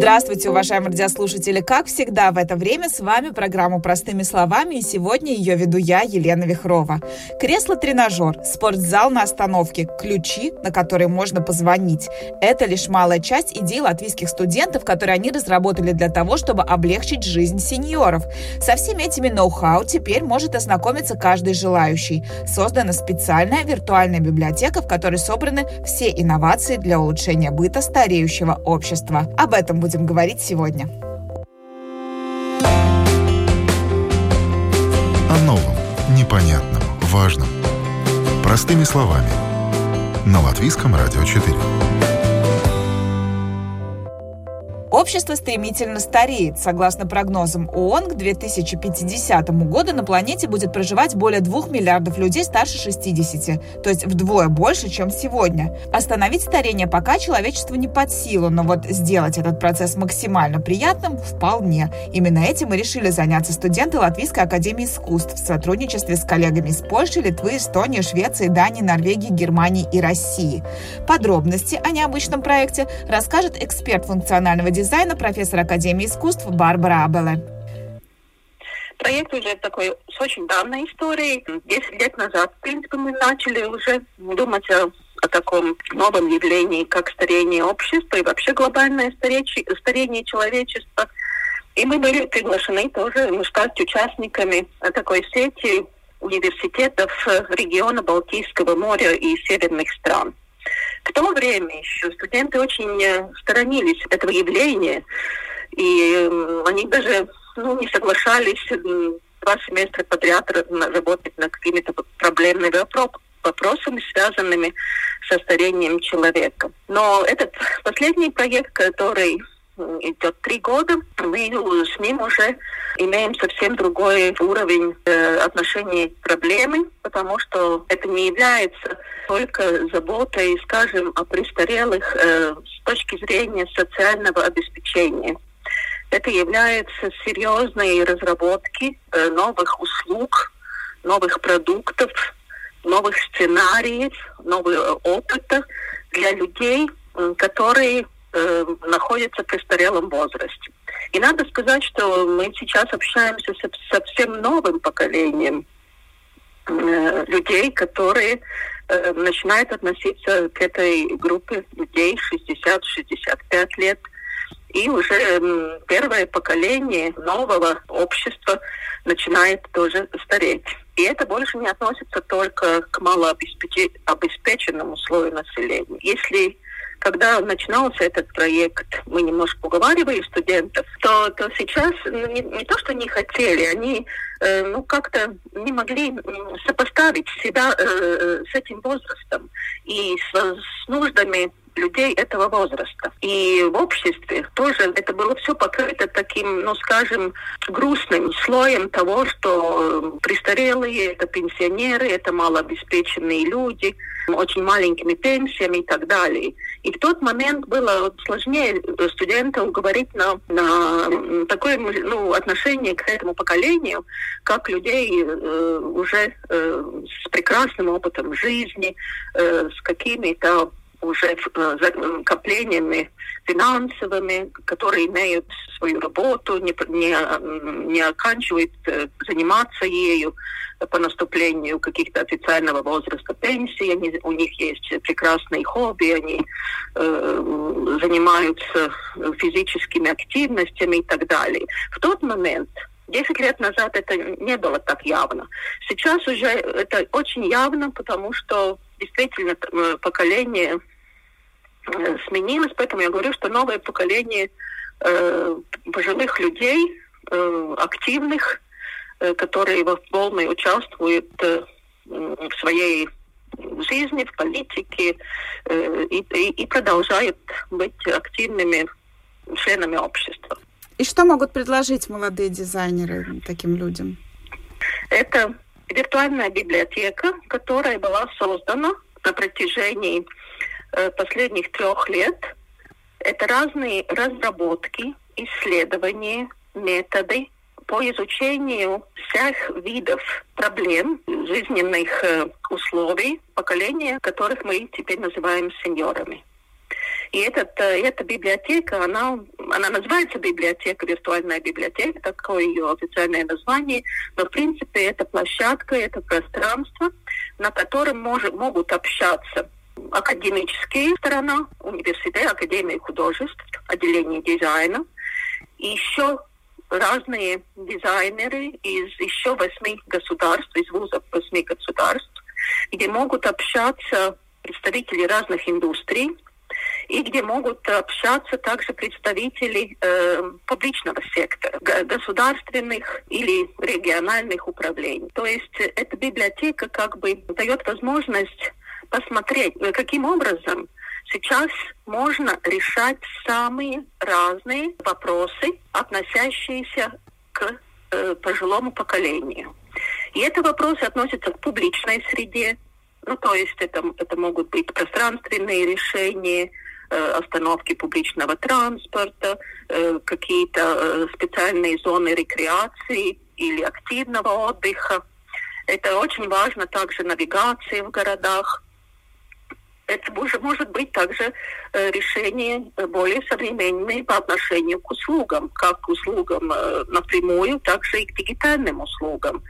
Здравствуйте, уважаемые радиослушатели! Как всегда в это время с вами программа «Простыми словами» и сегодня ее веду я, Елена Вихрова. Кресло-тренажер, спортзал на остановке, ключи, на которые можно позвонить. Это лишь малая часть идей латвийских студентов, которые они разработали для того, чтобы облегчить жизнь сеньоров. Со всеми этими ноу-хау теперь может ознакомиться каждый желающий. Создана специальная виртуальная библиотека, в которой собраны все инновации для улучшения быта стареющего общества. Об этом будет будем говорить сегодня. О новом, непонятном, важном. Простыми словами. На Латвийском радио 4. Общество стремительно стареет. Согласно прогнозам ООН, к 2050 году на планете будет проживать более 2 миллиардов людей старше 60, то есть вдвое больше, чем сегодня. Остановить старение пока человечеству не под силу, но вот сделать этот процесс максимально приятным вполне. Именно этим и решили заняться студенты Латвийской академии искусств в сотрудничестве с коллегами из Польши, Литвы, Эстонии, Швеции, Дании, Норвегии, Германии и России. Подробности о необычном проекте расскажет эксперт функционального дизайна дизайна, профессор Академии искусств Барбара Абеле. Проект уже такой с очень давней историей. Десять лет назад, в принципе, мы начали уже думать о, о таком новом явлении, как старение общества и вообще глобальное старение, старение человечества. И мы были приглашены тоже стать участниками такой сети университетов региона Балтийского моря и северных стран. В то время еще студенты очень э, сторонились этого явления, и они даже ну, не соглашались два семестра подряд работать над какими-то проблемными вопросами, связанными со старением человека. Но этот последний проект, который идет три года, мы с ним уже имеем совсем другой уровень э, отношений к проблеме, потому что это не является только заботой, скажем, о престарелых э, с точки зрения социального обеспечения. Это является серьезной разработки э, новых услуг, новых продуктов, новых сценариев, нового опыта для людей, которые э, находятся в престарелом возрасте. И надо сказать, что мы сейчас общаемся со совсем новым поколением э, людей, которые э, начинают относиться к этой группе людей 60-65 лет. И уже э, первое поколение нового общества начинает тоже стареть. И это больше не относится только к малообеспеченному слою населения. Если когда начинался этот проект, мы немножко уговаривали студентов, то, то сейчас ну, не, не то, что не хотели, они э, ну как-то не могли сопоставить себя э, с этим возрастом и с, с нуждами людей этого возраста. И в обществе тоже это было все покрыто таким, ну, скажем, грустным слоем того, что престарелые, это пенсионеры, это малообеспеченные люди, очень маленькими пенсиями и так далее. И в тот момент было сложнее студентам говорить на, на такое ну, отношение к этому поколению, как людей э, уже э, с прекрасным опытом жизни, э, с какими-то уже э, коплениями финансовыми, которые имеют свою работу, не, не, не оканчивают э, заниматься ею по наступлению каких-то официального возраста пенсии. Они, у них есть прекрасные хобби, они э, занимаются физическими активностями и так далее. В тот момент Десять лет назад это не было так явно. Сейчас уже это очень явно, потому что действительно э, поколение э, сменилось, поэтому я говорю, что новое поколение э, пожилых людей, э, активных, э, которые в полной участвуют э, в своей жизни, в политике э, и, и, и продолжают быть активными членами общества. И что могут предложить молодые дизайнеры таким людям? Это виртуальная библиотека, которая была создана на протяжении э, последних трех лет Это разные разработки, исследования, методы по изучению всех видов проблем жизненных э, условий поколения, которых мы теперь называем сеньорами. И этот, э, эта библиотека, она, она называется библиотека, виртуальная библиотека, такое ее официальное название, но в принципе это площадка, это пространство, на котором мож, могут общаться академические сторона, университет, Академия художеств, отделение дизайна, и еще разные дизайнеры из еще восьми государств, из вузов восьми государств, где могут общаться представители разных индустрий, и где могут общаться также представители э, публичного сектора, государственных или региональных управлений. То есть эта библиотека как бы дает возможность посмотреть, э, каким образом сейчас можно решать самые разные вопросы, относящиеся к э, пожилому поколению. И это вопросы относятся к публичной среде, ну, то есть это, это могут быть пространственные решения, э, остановки публичного транспорта, э, какие-то э, специальные зоны рекреации или активного отдыха. Это очень важно также навигация в городах. Это может, может быть также э, решение более современное по отношению к услугам, как к услугам э, напрямую, так же и к дигитальным услугам.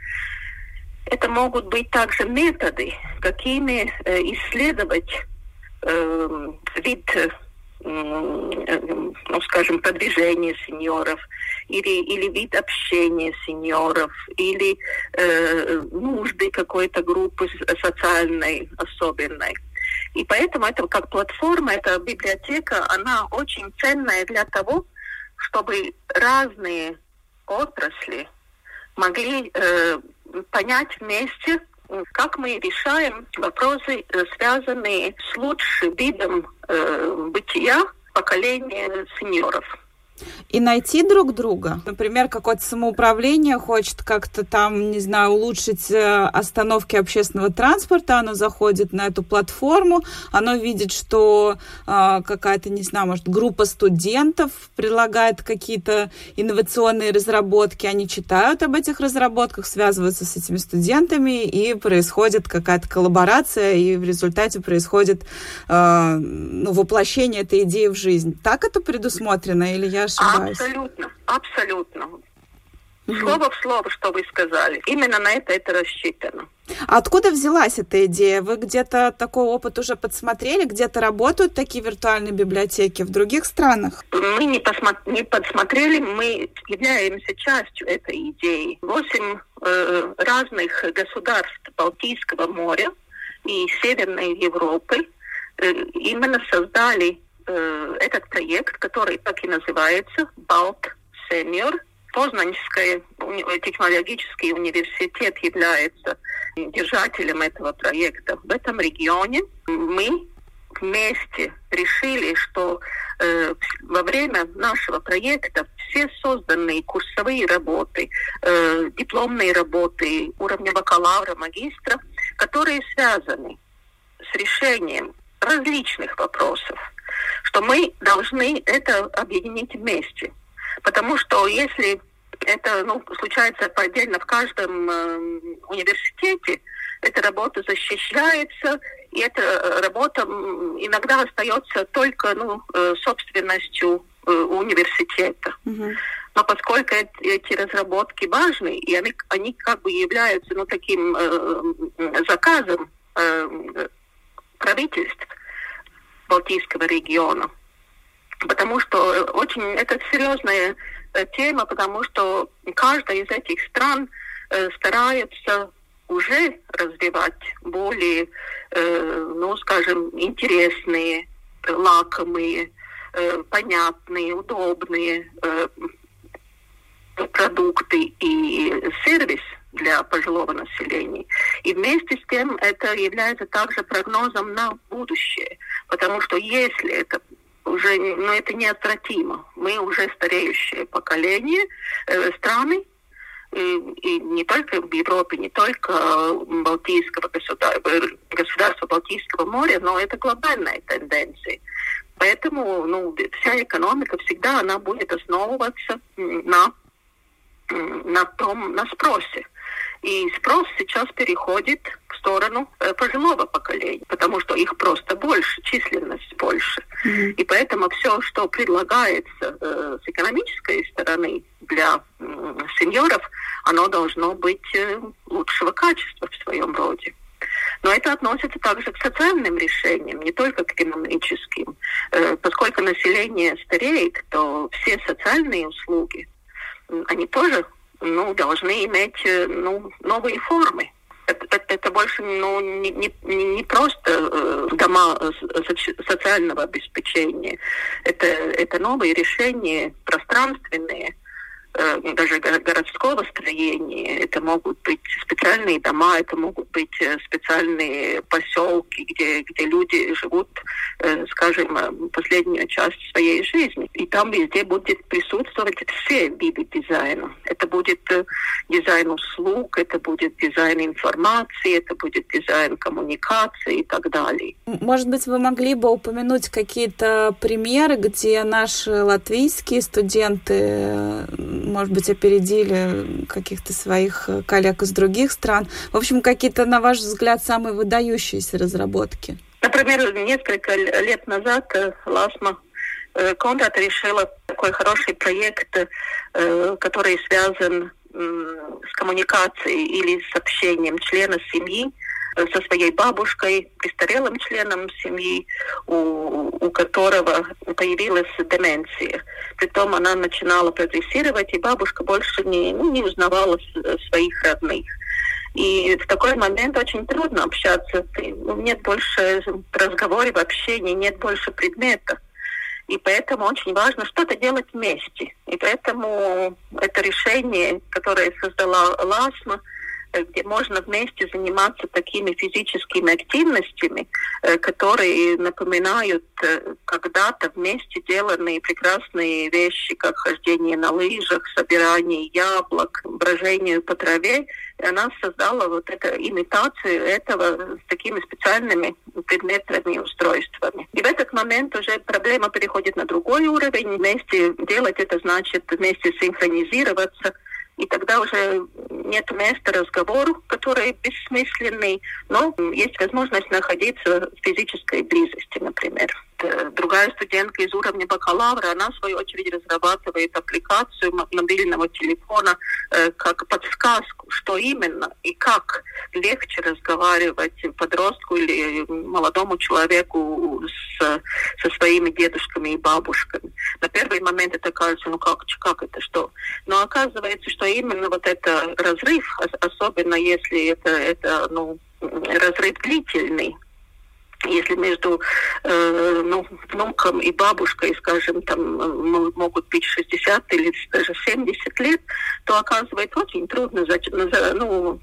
Это могут быть также методы, какими э, исследовать э, вид, э, ну, скажем, продвижения сеньоров, или, или вид общения сеньоров, или э, нужды какой-то группы социальной особенной. И поэтому это как платформа, эта библиотека, она очень ценная для того, чтобы разные отрасли могли э, понять вместе, как мы решаем вопросы, э, связанные с лучшим видом э, бытия поколения сеньоров и найти друг друга. Например, какое-то самоуправление хочет как-то там, не знаю, улучшить э, остановки общественного транспорта, оно заходит на эту платформу, оно видит, что э, какая-то, не знаю, может, группа студентов предлагает какие-то инновационные разработки, они читают об этих разработках, связываются с этими студентами, и происходит какая-то коллаборация, и в результате происходит э, ну, воплощение этой идеи в жизнь. Так это предусмотрено или я ошибаюсь? Абсолютно, абсолютно. Слово в слово, что вы сказали. Именно на это это рассчитано. А откуда взялась эта идея? Вы где-то такой опыт уже подсмотрели? Где-то работают такие виртуальные библиотеки в других странах? Мы не, посмо- не подсмотрели, мы являемся частью этой идеи. Восемь э, разных государств Балтийского моря и Северной Европы э, именно создали э, этот проект, который так и называется «Балт Senior. Познанский технологический университет является держателем этого проекта в этом регионе. Мы вместе решили, что э, во время нашего проекта все созданные курсовые работы, э, дипломные работы уровня бакалавра, магистра, которые связаны с решением различных вопросов, что мы должны это объединить вместе. Потому что если это ну, случается отдельно в каждом э, университете, эта работа защищается, и эта работа иногда остается только ну, э, собственностью э, университета. Mm-hmm. Но поскольку эти разработки важны, и они, они как бы являются ну, таким э, заказом э, правительств, Балтийского региона. Потому что э, очень это серьезная э, тема, потому что каждая из этих стран э, старается уже развивать более, ну, скажем, интересные, лакомые, понятные, удобные продукты и сервис для пожилого населения. И вместе с тем это является также прогнозом на будущее, потому что если это уже, ну это неотвратимо, мы уже стареющее поколение, э, страны, и, и не только в Европе, не только Балтийского государства, государства Балтийского моря, но это глобальная тенденция. Поэтому ну, вся экономика всегда она будет основываться на, на том, на спросе. И спрос сейчас переходит в сторону э, пожилого поколения, потому что их просто больше, численность больше. Mm-hmm. И поэтому все, что предлагается э, с экономической стороны для э, сеньоров, оно должно быть э, лучшего качества в своем роде. Но это относится также к социальным решениям, не только к экономическим. Э, поскольку население стареет, то все социальные услуги, они тоже ну, должны иметь э, ну, новые формы. Это, это, это больше ну, не, не, не просто э, дома социального обеспечения. Это, это новые решения пространственные, Э, даже городского строения. Это могут быть специальные дома, это могут быть э, специальные поселки, где, где люди живут, э, скажем, последнюю часть своей жизни. И там везде будет присутствовать все виды дизайна. Это будет дизайн услуг, это будет дизайн информации, это будет дизайн коммуникации и так далее. Может быть, вы могли бы упомянуть какие-то примеры, где наши латвийские студенты может быть, опередили каких-то своих э, коллег из других стран. В общем, какие-то, на ваш взгляд, самые выдающиеся разработки? Например, несколько лет назад э, Ласма э, Конрад решила такой хороший проект, который связан с коммуникацией или с общением члена семьи со своей бабушкой, престарелым членом семьи, у, у которого появилась деменция. Притом она начинала прогрессировать, и бабушка больше не, ну, не узнавала своих родных. И в такой момент очень трудно общаться. Ну, нет больше разговоров, общения, нет больше предметов. И поэтому очень важно что-то делать вместе. И поэтому это решение, которое создала Ласма, где можно вместе заниматься такими физическими активностями, э, которые напоминают э, когда-то вместе деланные прекрасные вещи, как хождение на лыжах, собирание яблок, брожение по траве. И она создала вот эту имитацию этого с такими специальными предметными устройствами. И в этот момент уже проблема переходит на другой уровень. Вместе делать это значит вместе синхронизироваться – и тогда уже нет места разговору, который бессмысленный, но есть возможность находиться в физической близости, например. Э, другая студентка из уровня бакалавра, она в свою очередь разрабатывает аппликацию мобильного телефона э, как подсказку, что именно и как легче разговаривать подростку или молодому человеку с, со своими дедушками и бабушками. На первый момент это кажется, ну как, как это, что? Но оказывается, что именно вот это разрыв, особенно если это, это ну, разрыв длительный, если между э, ну, внуком и бабушкой, скажем, там могут быть 60 или даже 70 лет, то оказывается очень трудно за, ну,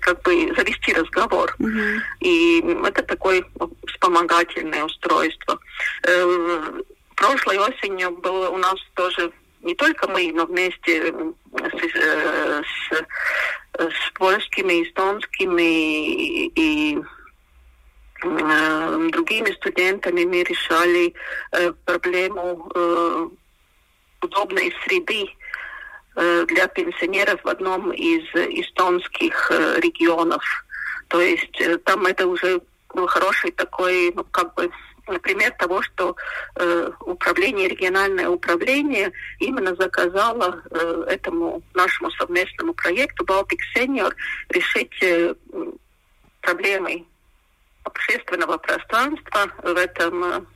как бы завести разговор. Mm-hmm. И это такое вспомогательное устройство. Э, прошлой осенью было у нас тоже не только мы, но вместе с, э, с, с польскими, эстонскими и, и Э, мы решали э, проблему э, удобной среды для пенсионеров в одном из эстонских регионов. То есть там это уже был хороший такой, ну, как бы, пример того, что э, управление, региональное управление именно заказало э, этому нашему совместному проекту Baltic Senior решить э, проблемы общественного пространства в этом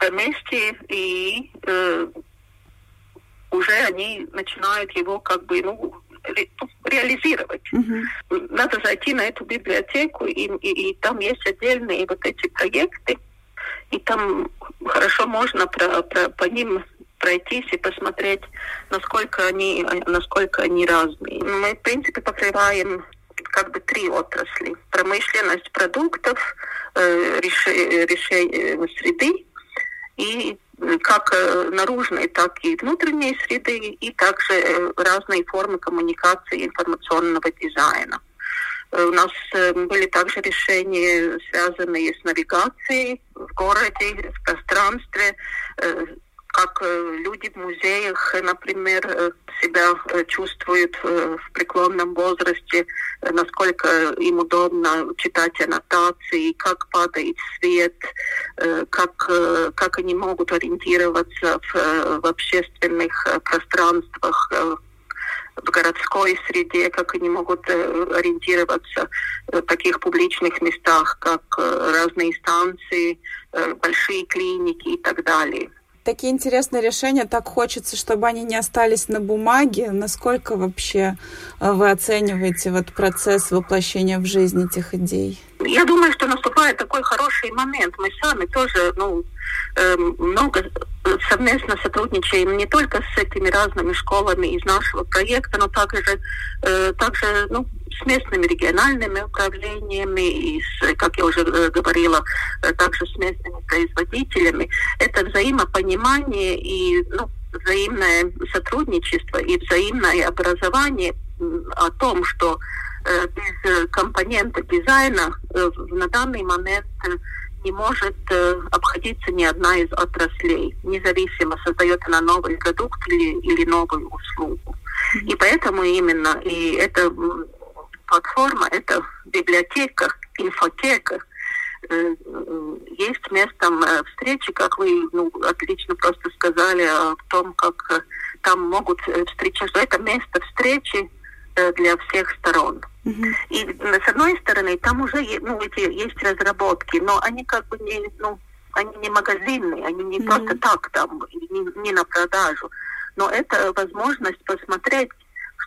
э, месте, и э, уже они начинают его как бы ну, ре, ну, реализировать. Mm-hmm. Надо зайти на эту библиотеку, и, и, и там есть отдельные вот эти проекты, и там хорошо можно про, про, по ним пройтись и посмотреть, насколько они, насколько они разные. Мы, в принципе, покрываем как бы три отрасли. Промышленность продуктов, э, решение э, среды и э, как наружной, так и внутренней среды, и также разные формы коммуникации информационного дизайна. У нас были также решения, связанные с навигацией в городе, в пространстве, как люди в музеях, например, себя чувствуют в преклонном возрасте, насколько им удобно читать аннотации, как падает свет, как, как они могут ориентироваться в, в общественных пространствах, в городской среде, как они могут ориентироваться в таких публичных местах, как разные станции, большие клиники и так далее такие интересные решения, так хочется, чтобы они не остались на бумаге. Насколько вообще э, вы оцениваете вот процесс воплощения в жизнь этих идей? Я думаю, что наступает такой хороший момент. Мы сами тоже ну, эм, много совместно сотрудничаем не только с этими разными школами из нашего проекта, но также, э, также ну, с местными региональными управлениями и, с, как я уже э, говорила, э, также с местными производителями. Это взаимопонимание и ну, взаимное сотрудничество и взаимное образование о том, что э, без компонента дизайна на данный момент не может э, обходиться ни одна из отраслей, независимо, создает она новый продукт или, или новую услугу. И поэтому именно и эта платформа, это библиотека, инфотека, э, есть местом э, встречи, как вы ну, отлично просто сказали о том, как э, там могут встречаться, это место встречи для всех сторон. Uh-huh. И с одной стороны, там уже ну, эти, есть разработки, но они как бы не, ну, они не магазинные, они не uh-huh. просто так там, не, не на продажу. Но это возможность посмотреть,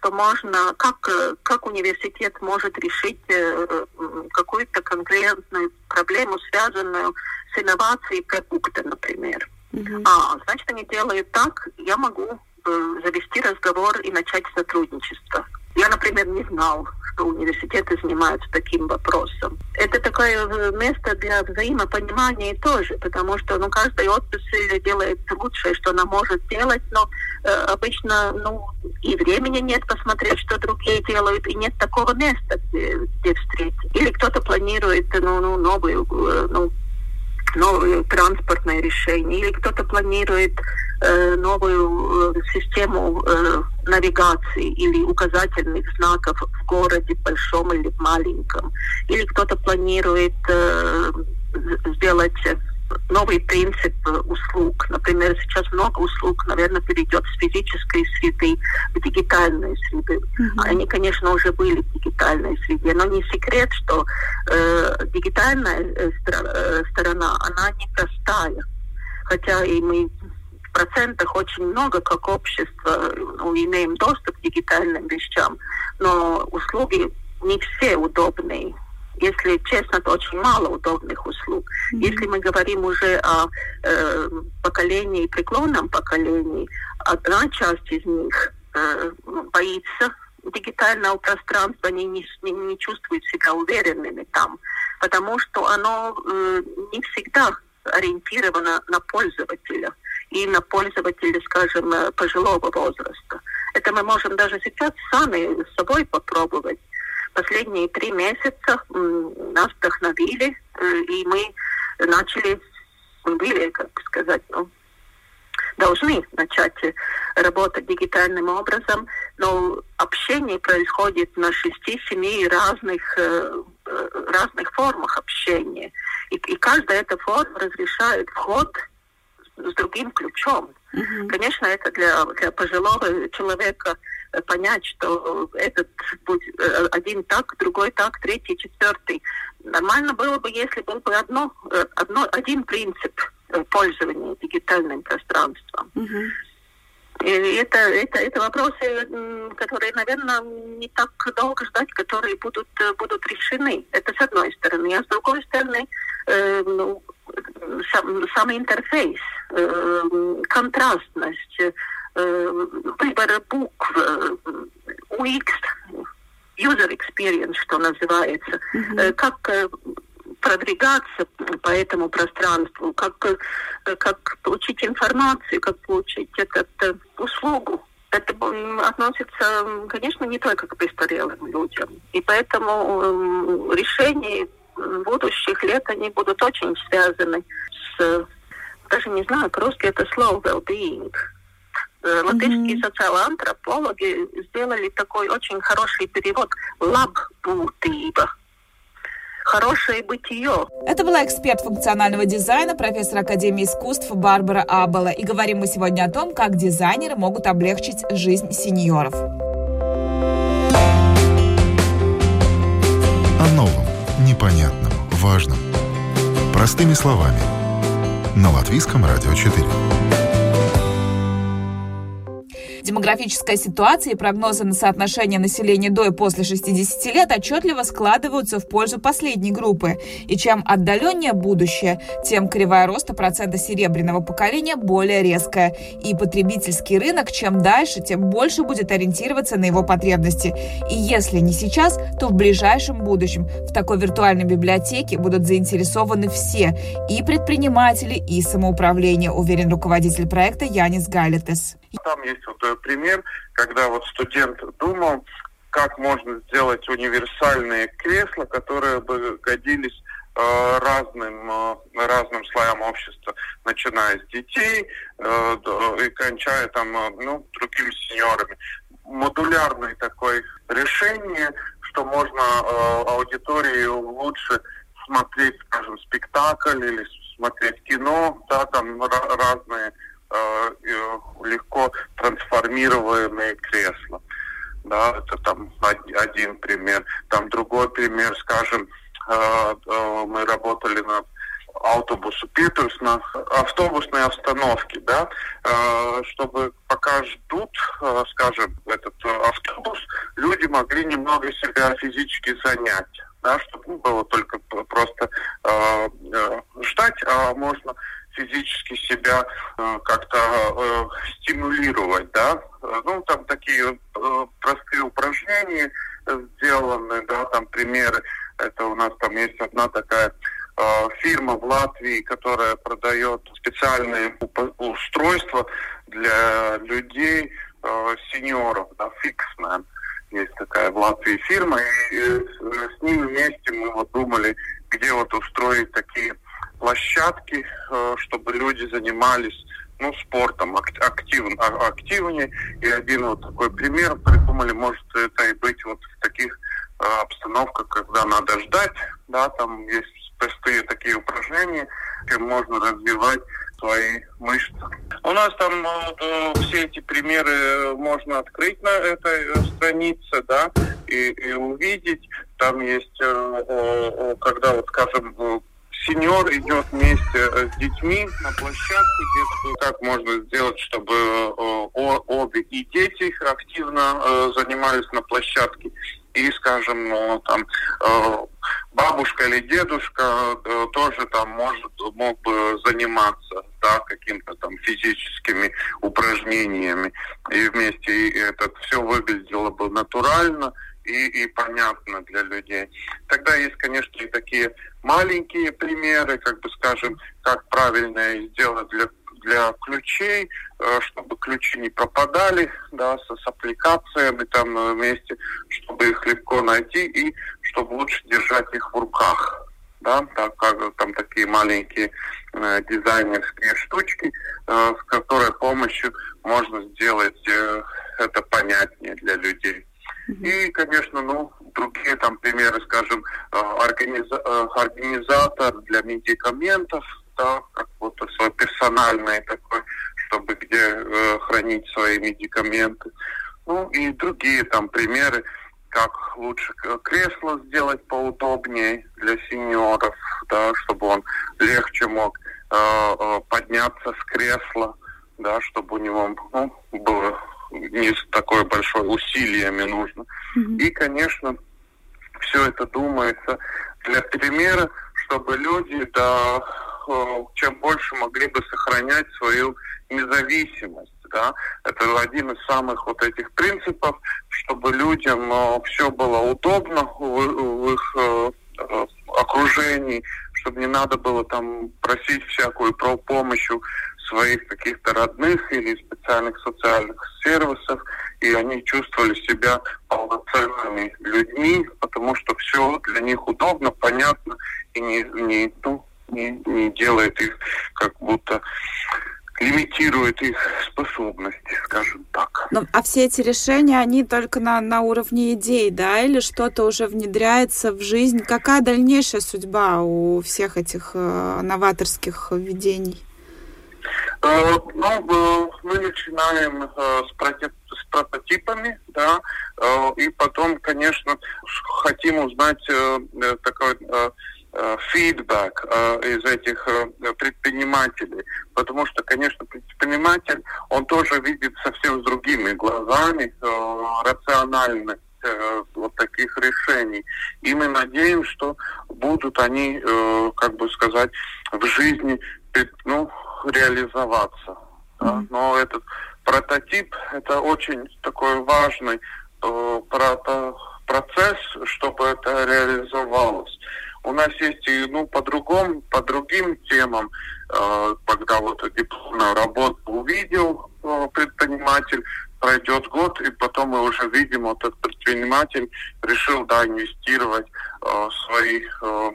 что можно, как, как университет может решить э, какую-то конкретную проблему, связанную с инновацией продукта, например. Uh-huh. А, значит, они делают так, я могу э, завести разговор и начать сотрудничество. Я, например, не знал, что университеты занимаются таким вопросом. Это такое э, место для взаимопонимания тоже, потому что ну, каждая отрасль делает лучшее, что она может делать, но э, обычно ну, и времени нет посмотреть, что другие делают, и нет такого места, где, где встретить. Или кто-то планирует ну, ну, новую э, ну, новое транспортное решение, или кто-то планирует э, новую э, систему э, навигации или указательных знаков в городе большом или маленьком, или кто-то планирует э, сделать новый принцип э, услуг. Например, сейчас много услуг, наверное, перейдет с физической среды в дигитальную среду. Mm-hmm. Они, конечно, уже были в дигитальной среде, но не секрет, что э, дигитальная э, э сторона, она непростая. Хотя и мы в процентах очень много, как общество, ну, имеем доступ к дигитальным вещам, но услуги не все удобные если честно, то очень мало удобных услуг. Mm-hmm. Если мы говорим уже о э, поколении, преклонном поколении, одна часть из них э, боится дигитального пространства, они не, не, не чувствуют себя уверенными там, потому что оно э, не всегда ориентировано на пользователя и на пользователя, скажем, э, пожилого возраста. Это мы можем даже сейчас сами с собой попробовать последние три месяца нас вдохновили, э, и мы начали, были, как сказать, ну, должны начать работать дигитальным образом, но общение происходит на шести-семи разных, э, э, разных формах общения. И, и каждая эта форма разрешает вход с другим ключом. Mm-hmm. Конечно, это для, для пожилого человека понять, что этот будет э, один так, другой так, третий, четвертый. Нормально было бы, если был бы одно, э, одно, один принцип э, пользования дигитальным пространством. Uh-huh. И это, это, это вопросы, которые, наверное, не так долго ждать, которые будут, будут решены. Это с одной стороны. А с другой стороны, э, ну, сам, сам интерфейс, э, контрастность, выбора букв, UX, user experience, что называется, mm-hmm. как продвигаться по этому пространству, как, как получить информацию, как получить этот услугу это относится, конечно, не только к престарелым людям. И поэтому решения будущих лет, они будут очень связаны с, даже не знаю, по-русски это слово well-being. Э, латышские mm-hmm. социальные антропологи сделали такой очень хороший перевод «лаббутиба» хорошее бытие. Это была эксперт функционального дизайна, профессор Академии искусств Барбара Абела. И говорим мы сегодня о том, как дизайнеры могут облегчить жизнь сеньоров. О новом, непонятном, важном. Простыми словами. На Латвийском радио 4. Демографическая ситуация и прогнозы на соотношение населения до и после 60 лет отчетливо складываются в пользу последней группы. И чем отдаленнее будущее, тем кривая роста процента серебряного поколения более резкая. И потребительский рынок чем дальше, тем больше будет ориентироваться на его потребности. И если не сейчас, то в ближайшем будущем в такой виртуальной библиотеке будут заинтересованы все – и предприниматели, и самоуправление, уверен руководитель проекта Янис Галитес. Там есть вот э, пример, когда вот студент думал, как можно сделать универсальные кресла, которые бы годились э, разным, э, разным слоям общества, начиная с детей и кончая там, ну, другими сеньорами. Модулярное такое решение, что можно аудитории лучше смотреть, скажем, спектакль или смотреть кино, да, там разные легко трансформируемые кресла. Да, это там один пример. Там другой пример, скажем, э, э, мы работали на автобусу Питерс на автобусной остановке, да, чтобы пока ждут, скажем, этот автобус, люди могли немного себя физически занять, да, чтобы ну, было только просто ждать, а можно физически себя э, как-то э, стимулировать, да. Ну, там такие э, простые упражнения сделаны, да, там примеры. Это у нас там есть одна такая э, фирма в Латвии, которая продает специальные устройства для людей, э, сеньоров, да, фиксмен. Есть такая в Латвии фирма, и, и с ними вместе мы вот думали, где вот устроить такие площадки, э, чтобы люди занимались ну, спортом активно, а, активнее. И один вот такой пример придумали, может это и быть вот в таких э, обстановках, когда надо ждать, да, там есть простые такие упражнения, где можно развивать свои мышцы. У нас там э, все эти примеры можно открыть на этой э, странице, да, и, и увидеть. Там есть, э, э, когда вот, скажем, сеньор идет вместе э, с детьми на площадку детскую. Как можно сделать, чтобы э, обе и дети активно э, занимались на площадке, и, скажем, ну, там бабушка или дедушка тоже там может мог бы заниматься да, каким-то там физическими упражнениями. И вместе это все выглядело бы натурально и, и понятно для людей. Тогда есть, конечно, и такие маленькие примеры, как бы скажем, как правильно сделать для для ключей, э, чтобы ключи не пропадали, да, с, с аппликациями там на месте, чтобы их легко найти и чтобы лучше держать их в руках, да, так как там такие маленькие э, дизайнерские штучки, э, с которой помощью можно сделать э, это понятнее для людей. И, конечно, ну, другие там примеры, скажем, э, организа э, организатор для медикаментов, да, как вот свой персональный такой, чтобы где э, хранить свои медикаменты. Ну и другие там примеры, как лучше кресло сделать поудобнее для сеньоров, да, чтобы он легче мог подняться с кресла, да, чтобы у него ну, было не такое большое усилиями нужно. Mm-hmm. И, конечно, все это думается для примера, чтобы люди, да, э, чем больше могли бы сохранять свою независимость. Да? Это один из самых вот этих принципов, чтобы людям э, все было удобно в, в их э, окружении, чтобы не надо было там просить всякую помощь своих каких-то родных или специальных социальных сервисов, и они чувствовали себя полноценными людьми, потому что все для них удобно, понятно, и не, не, ну, не, не делает их как будто лимитирует их способности, скажем так. Ну, а все эти решения, они только на, на уровне идей, да, или что-то уже внедряется в жизнь? Какая дальнейшая судьба у всех этих э, новаторских введений? Э, ну, э, мы начинаем э, с, прототип, с прототипами, да, и потом, конечно, хотим узнать такой фидбэк из этих предпринимателей, потому что, конечно, предприниматель, он тоже видит совсем с другими глазами рациональность вот таких решений. И мы надеемся, что будут они, как бы сказать, в жизни ну, реализоваться. Да? Но этот прототип это очень такой важный процесс, чтобы это реализовалось. У нас есть и ну, по другому, по другим темам, э, когда вот дипломную работу увидел э, предприниматель, пройдет год, и потом мы уже видим, вот этот предприниматель решил да, инвестировать э, свои э,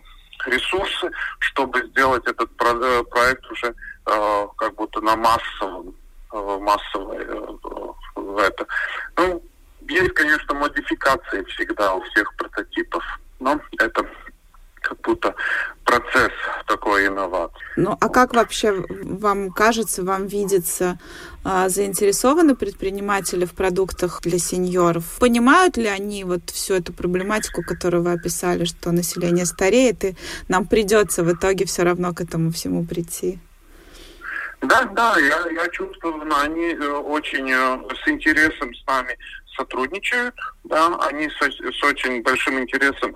ресурсы, чтобы сделать этот про э, проект уже э, как будто на массовом, э, массовой э, это. Ну, есть, конечно, модификации всегда у всех прототипов, но это как будто процесс такой инновации. Ну, а как вообще вам кажется, вам видится, а, заинтересованы предприниматели в продуктах для сеньоров? Понимают ли они вот всю эту проблематику, которую вы описали, что население стареет, и нам придется в итоге все равно к этому всему прийти? Да, да, я, я чувствую, они э, очень э, с интересом с нами сотрудничают, да, они с, с очень большим интересом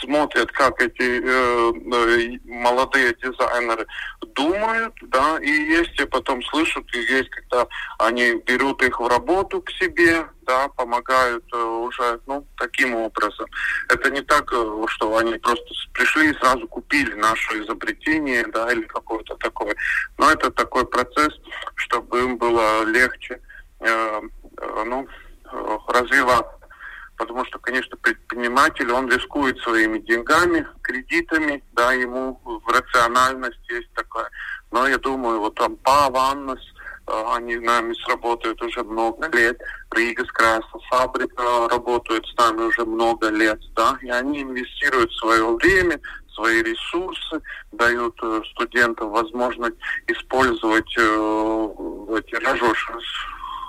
смотрят, как эти э, э, молодые дизайнеры думают, да, и есть, и потом слышат, и есть, когда они берут их в работу к себе, да, помогают э, уже, ну, таким образом. Это не так, э, что они просто пришли и сразу купили наше изобретение, да, или какое-то такое. Но это такой процесс, чтобы им было легче, э, э, ну, развиваться. Потому что, конечно, предприниматель, он рискует своими деньгами, кредитами, да, ему в рациональность есть такая. Но я думаю, вот там Паваннес, э, они с нами сработают уже много лет. Ригас Красна фабрика работает с нами уже много лет, да, и они инвестируют свое время, свои ресурсы, дают э, студентам возможность использовать э, эти рожоши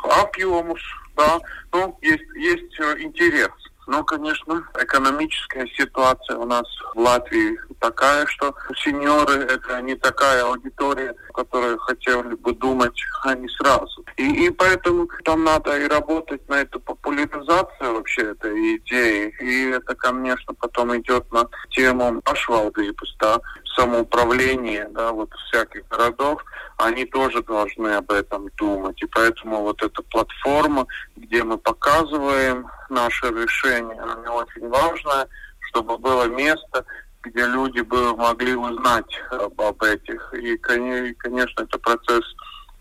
объемус, да, ну, есть, есть э, интерес. Но, конечно, экономическая ситуация у нас в Латвии такая, что сеньоры – это не такая аудитория, которая хотели бы думать, а не сразу. И, и поэтому там надо и работать на эту популяризацию вообще этой идеи. И это, конечно, потом идет на тему пашвалдыпус, да, самоуправление, да, вот всяких городов, они тоже должны об этом думать. И поэтому вот эта платформа, где мы показываем наше решение, она очень важная, чтобы было место, где люди бы могли узнать об, об этих. И, конечно, это процесс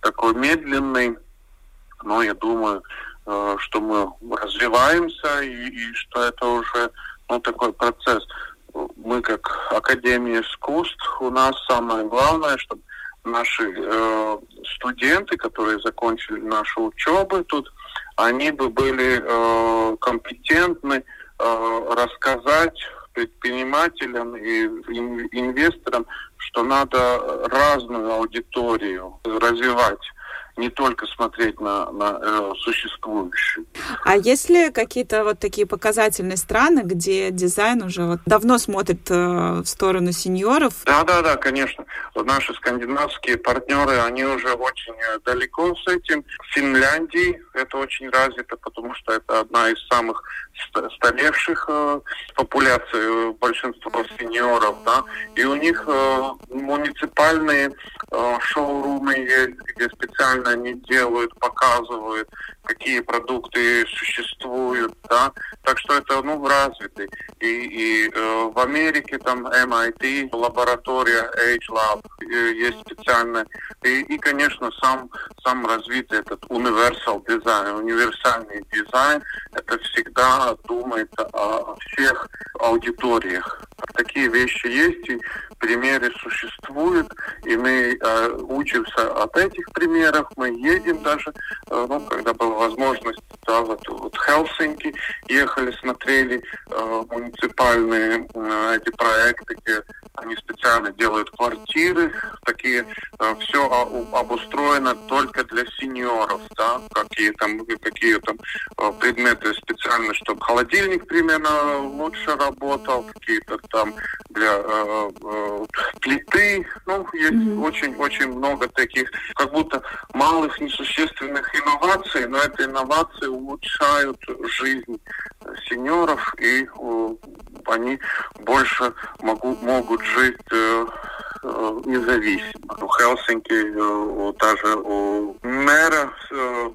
такой медленный, но я думаю, э, что мы развиваемся и, и что это уже ну, такой процесс мы как Академия искусств, у нас самое главное, чтобы наши э, студенты, которые закончили нашу учебу тут, они бы были э, компетентны э, рассказать предпринимателям и инвесторам, что надо разную аудиторию развивать не только смотреть на, на э, существующую. А есть ли какие-то вот такие показательные страны, где дизайн уже вот давно смотрит э, в сторону сеньоров? Да, да, да, конечно. Наши скандинавские партнеры, они уже очень э, далеко с этим. В Финляндии это очень развито, потому что это одна из самых старевших э, популяций, э, большинство сеньоров, да, и у них э, муниципальные э, шоурумы есть, где специально они делают, показывают, какие продукты существуют, да, так что это, ну, развитый. И, и э, в Америке там MIT, лаборатория H-Lab, э, есть специальная, и, и, конечно, сам, сам развитый этот universal дизайн, универсальный дизайн, это всегда думает о, о всех аудиториях. Такие вещи есть, и примеры существуют, и мы э, учимся от этих примеров, мы едем даже, э, ну, когда была возможность, да, вот, вот Хелсинки, ехали, смотрели э, муниципальные э, эти проекты, где они специально делают квартиры, такие, э, все обустроено только для сеньоров, да, какие там, какие там э, предметы специально, чтобы холодильник примерно лучше работал, какие-то там для э, э, плиты, ну, есть mm-hmm. много таких, как будто малых несущественных инноваций, но эти инновации улучшают жизнь сеньоров, и э, они больше могу, могут жить э, э, независимо. В Хелсинки э, даже у мэра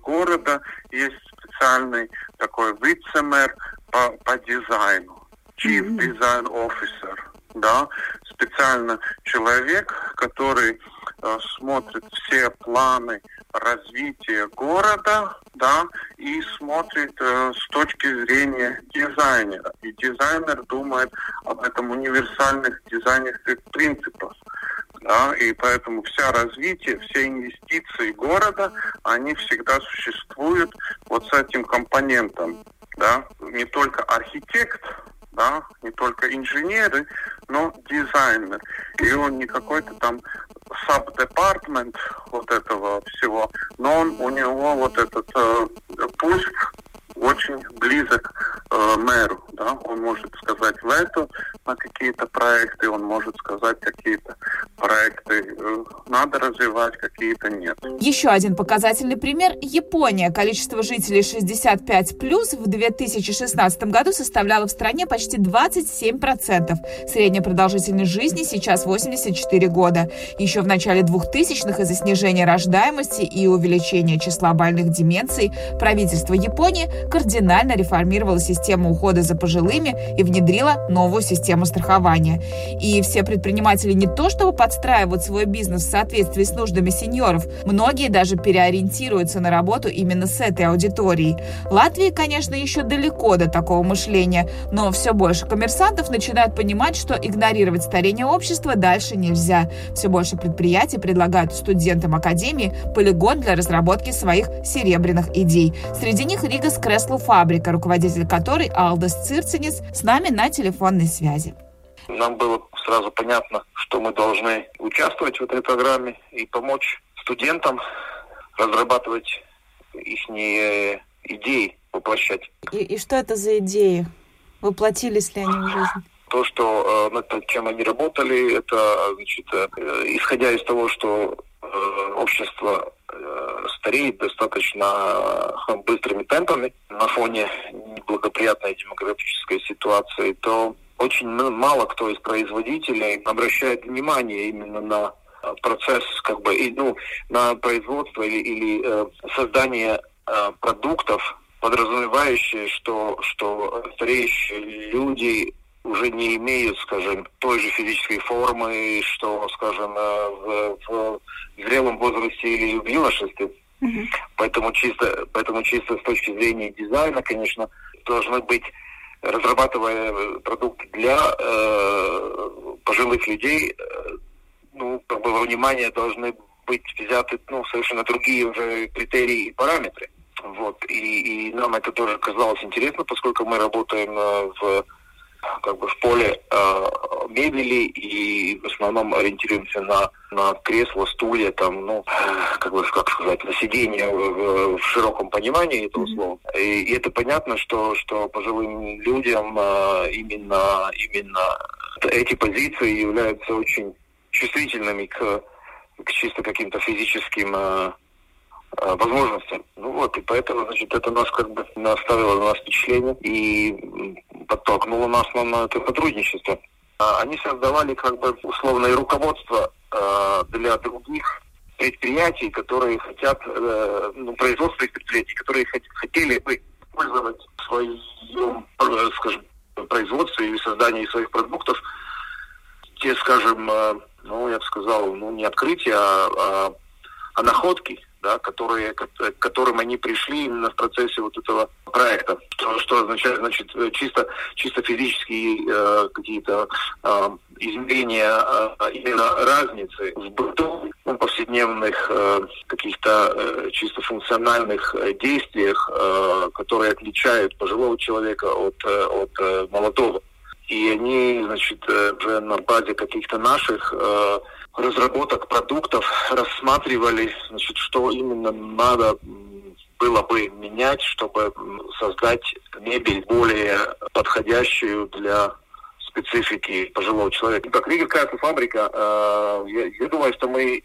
города есть специальный такой вице-мэр по, по дизайну. Chief. Design Officer, да, специально человек, который э, смотрит все планы развития города, да, и смотрит э, с точки зрения дизайнера. И дизайнер думает об этом универсальных дизайнерских принципах. Да, и поэтому вся развитие, все инвестиции города, они всегда существуют вот с этим компонентом. Да? Не только архитект, да, не только инженеры, но дизайнер. И он не какой-то там саб-департмент вот этого всего, но он, у него вот этот э, пульс очень близок э, мэру. Да? Он может сказать в эту на какие-то проекты, он может сказать какие-то проекты э, надо развивать, какие-то нет. Еще один показательный пример – Япония. Количество жителей 65 плюс в 2016 году составляло в стране почти 27%. Средняя продолжительность жизни сейчас 84 года. Еще в начале 2000-х из-за снижения рождаемости и увеличения числа больных деменцией правительство Японии кардинально реформировала систему ухода за пожилыми и внедрила новую систему страхования. И все предприниматели не то чтобы подстраивают свой бизнес в соответствии с нуждами сеньоров, многие даже переориентируются на работу именно с этой аудиторией. Латвии, конечно, еще далеко до такого мышления, но все больше коммерсантов начинают понимать, что игнорировать старение общества дальше нельзя. Все больше предприятий предлагают студентам академии полигон для разработки своих серебряных идей. Среди них Рига Скресс Теслу фабрика, руководитель которой Алдас Цирцинец с нами на телефонной связи. Нам было сразу понятно, что мы должны участвовать в этой программе и помочь студентам разрабатывать их идеи, воплощать. И, и что это за идеи? Воплотились ли они в жизнь? То, что э, над чем они работали, это, значит, э, исходя из того, что э, общество стареет достаточно э, быстрыми темпами на фоне неблагоприятной демографической ситуации, то очень мало кто из производителей обращает внимание именно на э, процесс, как бы, ну, на производство или, или э, создание э, продуктов, подразумевающие, что, что стареющие люди уже не имеют, скажем, той же физической формы, что, скажем, в, в зрелом возрасте или в юношестве. Mm-hmm. Поэтому чисто, поэтому чисто с точки зрения дизайна, конечно, должны быть, разрабатывая продукты для э, пожилых людей, э, ну, как бы во внимание должны быть взяты ну, совершенно другие уже критерии и параметры. Вот. И, и нам это тоже казалось интересно, поскольку мы работаем э, в как бы в поле э, мебели и в основном ориентируемся на, на кресло, стулья, там, ну, как бы, как сказать, на сиденье в, в широком понимании этого слова. И, и это понятно, что, что пожилым людям э, именно, именно эти позиции являются очень чувствительными к, к чисто каким-то физическим э, возможности. Ну вот, и поэтому, значит, это нас как бы оставило на нас впечатление и подтолкнуло нас на, это сотрудничество. А они создавали как бы условное руководство э, для других предприятий, которые хотят, э, ну, производственных предприятий, которые хотели бы использовать в своем, э, скажем, производстве или создании своих продуктов те, скажем, э, ну, я бы сказал, ну, не открытия, а, а, а находки, да, которые, к которым они пришли именно в процессе вот этого проекта. Что, что означает, значит, чисто, чисто физические э, какие-то э, измерения э, именно разницы в быту, ну, повседневных э, каких-то э, чисто функциональных э, действиях, э, которые отличают пожилого человека от, э, от э, молодого. И они, значит, э, уже на базе каких-то наших э, разработок продуктов рассматривали, значит, что именно надо было бы менять, чтобы создать мебель более подходящую для специфики пожилого человека. Как Рига Касл фабрика, э, я, я думаю, что мы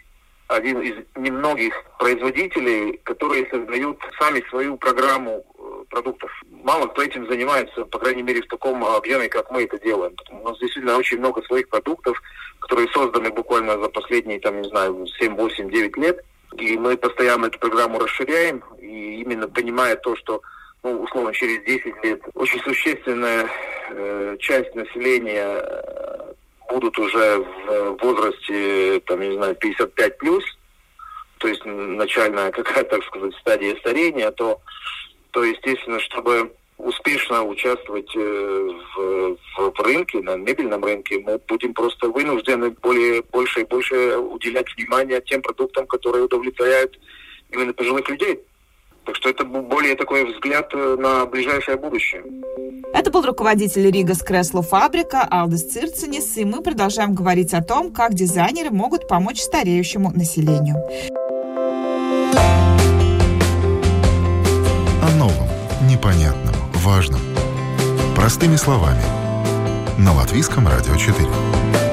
один из немногих производителей, которые создают сами свою программу э, продуктов. Мало кто этим занимается, по крайней мере, в таком объеме, как мы это делаем. У нас действительно очень много своих продуктов, которые созданы буквально за последние, там, не знаю, 7, 8, 9 лет. И мы постоянно эту программу расширяем, и именно понимая то, что ну, условно, через 10 лет очень существенная э, часть населения будут уже в возрасте, там, не знаю, 55 плюс, то есть начальная какая-то, так сказать, стадия старения, то, то естественно, чтобы успешно участвовать э, в, в, в рынке, на мебельном рынке, мы будем просто вынуждены более, больше и больше уделять внимание тем продуктам, которые удовлетворяют именно пожилых людей. Так что это более такой взгляд э, на ближайшее будущее. Это был руководитель Рига Скресло Фабрика Алдес Цирцинис, и мы продолжаем говорить о том, как дизайнеры могут помочь стареющему населению. О новом, непонятном, важном. Простыми словами. На Латвийском радио 4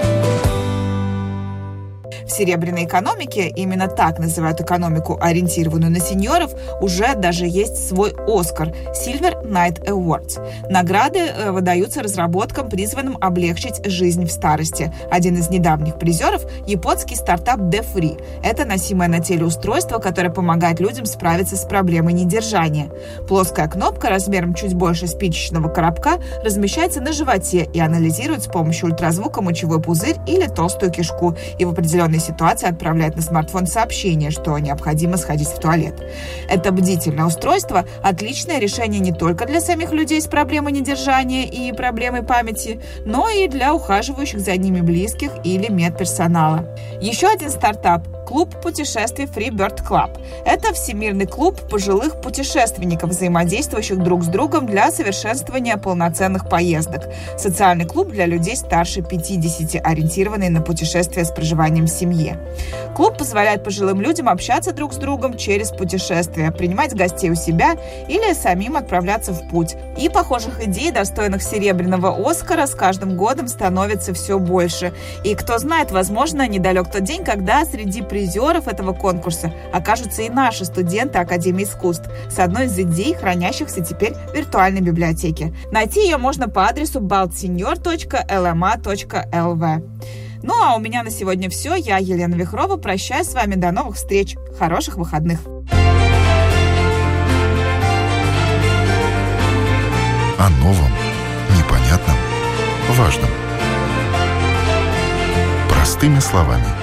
серебряной экономике, именно так называют экономику, ориентированную на сеньоров, уже даже есть свой Оскар – Silver Night Awards. Награды э, выдаются разработкам, призванным облегчить жизнь в старости. Один из недавних призеров – японский стартап DeFree. Это носимое на теле устройство, которое помогает людям справиться с проблемой недержания. Плоская кнопка размером чуть больше спичечного коробка размещается на животе и анализирует с помощью ультразвука мочевой пузырь или толстую кишку и в определенной ситуации отправляет на смартфон сообщение, что необходимо сходить в туалет. Это бдительное устройство – отличное решение не только для самих людей с проблемой недержания и проблемой памяти, но и для ухаживающих за ними близких или медперсонала. Еще один стартап Клуб путешествий Freebird Club. Это всемирный клуб пожилых путешественников, взаимодействующих друг с другом для совершенствования полноценных поездок. Социальный клуб для людей старше 50, ориентированный на путешествия с проживанием в семье. Клуб позволяет пожилым людям общаться друг с другом через путешествия, принимать гостей у себя или самим отправляться в путь. И похожих идей, достойных серебряного Оскара, с каждым годом становится все больше. И кто знает, возможно, недалек тот день, когда среди призеров этого конкурса окажутся и наши студенты Академии искусств с одной из идей, хранящихся теперь в виртуальной библиотеке. Найти ее можно по адресу baltsenior.lma.lv. Ну а у меня на сегодня все. Я, Елена Вихрова, прощаюсь с вами. До новых встреч. Хороших выходных. О новом, непонятном, важном. Простыми словами –